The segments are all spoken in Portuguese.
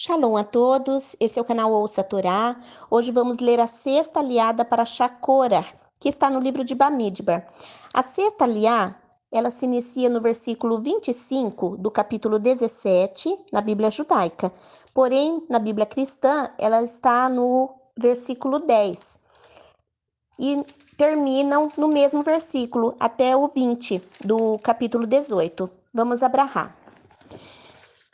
Shalom a todos, esse é o canal Ouça a Torá. Hoje vamos ler a sexta aliada para Shakora, que está no livro de Bamidbar. A sexta aliá, ela se inicia no versículo 25 do capítulo 17, na Bíblia judaica. Porém, na Bíblia cristã, ela está no versículo 10. E terminam no mesmo versículo, até o 20 do capítulo 18. Vamos abrahar.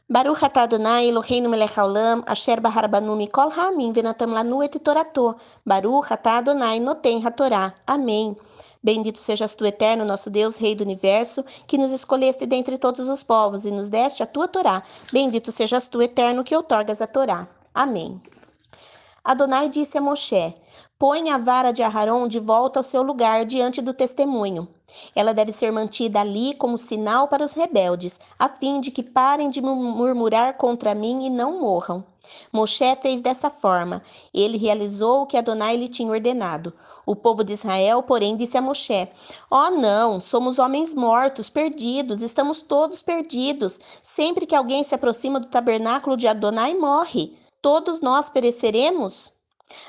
Baruch atah Adonai Eloheinu melech haolam, asher bahar banu mikol ha'amim venatam lanu et torato. Baruch atah Adonai noten hatorá. Amém. Bendito sejas tu, eterno, nosso Deus, Rei do universo, que nos escolheste dentre todos os povos e nos deste a tua Torá. Bendito sejas tu, eterno, que outorgas a Torá. Amém. Adonai disse a Moshe: Põe a vara de Aharon de volta ao seu lugar diante do testemunho. Ela deve ser mantida ali como sinal para os rebeldes, a fim de que parem de murmurar contra mim e não morram. Moshe fez dessa forma. Ele realizou o que Adonai lhe tinha ordenado. O povo de Israel, porém, disse a Moshe: Ó oh, não, somos homens mortos, perdidos, estamos todos perdidos. Sempre que alguém se aproxima do tabernáculo de Adonai, morre. Todos nós pereceremos?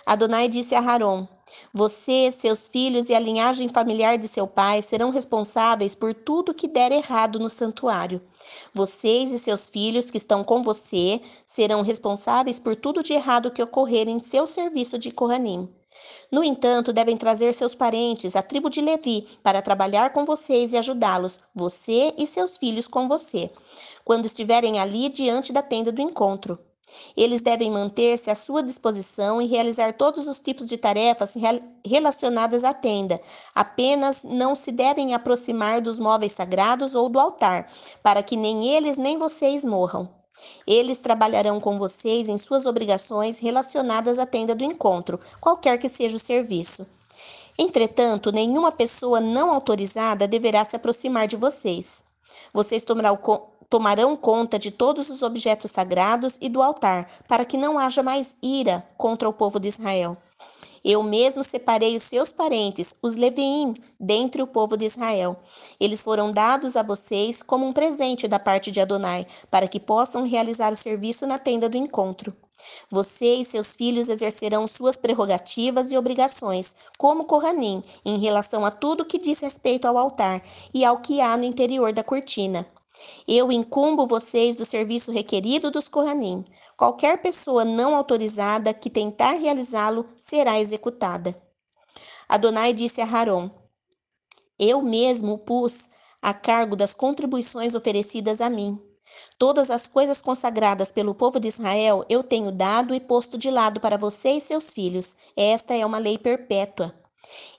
Adonai disse a Haron: Você, seus filhos e a linhagem familiar de seu pai serão responsáveis por tudo que der errado no santuário. Vocês e seus filhos que estão com você serão responsáveis por tudo de errado que ocorrer em seu serviço de Kohanim. No entanto, devem trazer seus parentes, a tribo de Levi, para trabalhar com vocês e ajudá-los, você e seus filhos com você, quando estiverem ali diante da tenda do encontro. Eles devem manter-se à sua disposição e realizar todos os tipos de tarefas relacionadas à tenda. Apenas não se devem aproximar dos móveis sagrados ou do altar, para que nem eles nem vocês morram. Eles trabalharão com vocês em suas obrigações relacionadas à tenda do encontro, qualquer que seja o serviço. Entretanto, nenhuma pessoa não autorizada deverá se aproximar de vocês. Vocês tomarão, tomarão conta de todos os objetos sagrados e do altar, para que não haja mais ira contra o povo de Israel. Eu mesmo separei os seus parentes, os Leviim, dentre o povo de Israel. Eles foram dados a vocês como um presente da parte de Adonai, para que possam realizar o serviço na tenda do encontro. Você e seus filhos exercerão suas prerrogativas e obrigações, como Kohanim, em relação a tudo que diz respeito ao altar e ao que há no interior da cortina. Eu incumbo vocês do serviço requerido dos Kohanim. Qualquer pessoa não autorizada que tentar realizá-lo será executada. Adonai disse a Haron: Eu mesmo pus a cargo das contribuições oferecidas a mim. Todas as coisas consagradas pelo povo de Israel eu tenho dado e posto de lado para você e seus filhos. Esta é uma lei perpétua.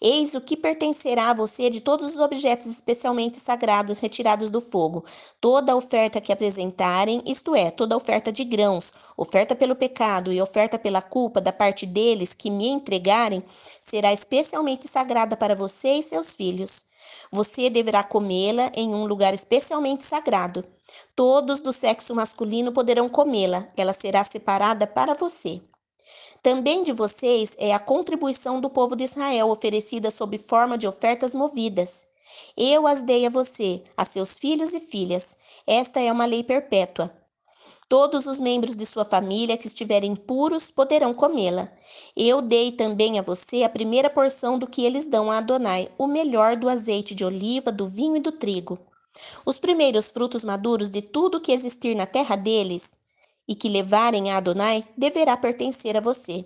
Eis o que pertencerá a você de todos os objetos especialmente sagrados retirados do fogo. Toda oferta que apresentarem, isto é, toda oferta de grãos, oferta pelo pecado e oferta pela culpa da parte deles que me entregarem, será especialmente sagrada para você e seus filhos. Você deverá comê-la em um lugar especialmente sagrado. Todos do sexo masculino poderão comê-la, ela será separada para você. Também de vocês é a contribuição do povo de Israel oferecida sob forma de ofertas movidas. Eu as dei a você, a seus filhos e filhas. Esta é uma lei perpétua. Todos os membros de sua família que estiverem puros poderão comê-la. Eu dei também a você a primeira porção do que eles dão a Adonai, o melhor do azeite de oliva, do vinho e do trigo. Os primeiros frutos maduros de tudo que existir na terra deles, e que levarem a Adonai deverá pertencer a você.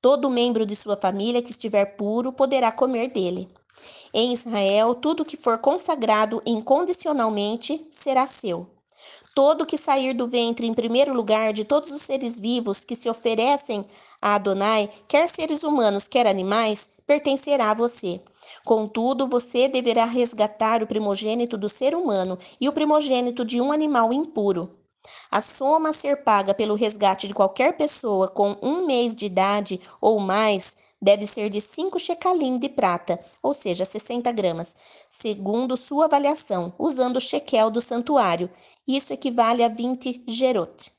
Todo membro de sua família que estiver puro poderá comer dele. Em Israel, tudo que for consagrado incondicionalmente será seu. Todo que sair do ventre em primeiro lugar de todos os seres vivos que se oferecem a Adonai, quer seres humanos, quer animais, pertencerá a você. Contudo, você deverá resgatar o primogênito do ser humano e o primogênito de um animal impuro. A soma a ser paga pelo resgate de qualquer pessoa com um mês de idade ou mais deve ser de 5 shecalim de prata, ou seja, 60 gramas, segundo sua avaliação, usando o shekel do santuário. Isso equivale a 20 gerot.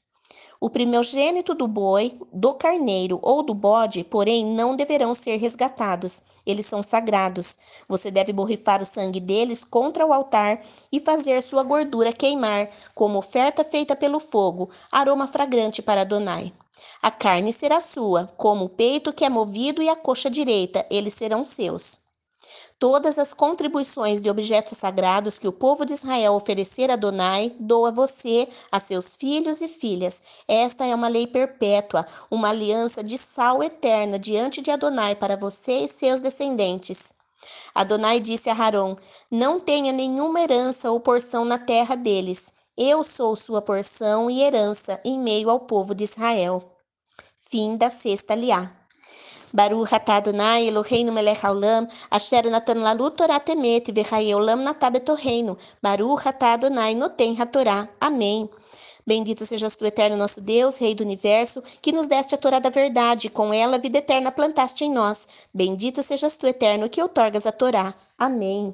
O primogênito do boi, do carneiro ou do bode, porém, não deverão ser resgatados. Eles são sagrados. Você deve borrifar o sangue deles contra o altar e fazer sua gordura queimar, como oferta feita pelo fogo, aroma fragrante para Adonai. A carne será sua, como o peito que é movido e a coxa direita, eles serão seus. Todas as contribuições de objetos sagrados que o povo de Israel oferecer a Adonai, doa você, a seus filhos e filhas. Esta é uma lei perpétua, uma aliança de sal eterna diante de Adonai para você e seus descendentes. Adonai disse a Harão: Não tenha nenhuma herança ou porção na terra deles. Eu sou sua porção e herança em meio ao povo de Israel. Fim da sexta liá. Baruch atah Adonai Eloheinu melech haolam, asher natan lalu Torah temet, v'chayei olam natah betorreino. Baruch atah Adonai noten hatorá. Amém. Bendito sejas tu, eterno nosso Deus, Rei do universo, que nos deste a Torá da verdade, com ela a vida eterna plantaste em nós. Bendito sejas tu, eterno, que outorgas a Torá. Amém.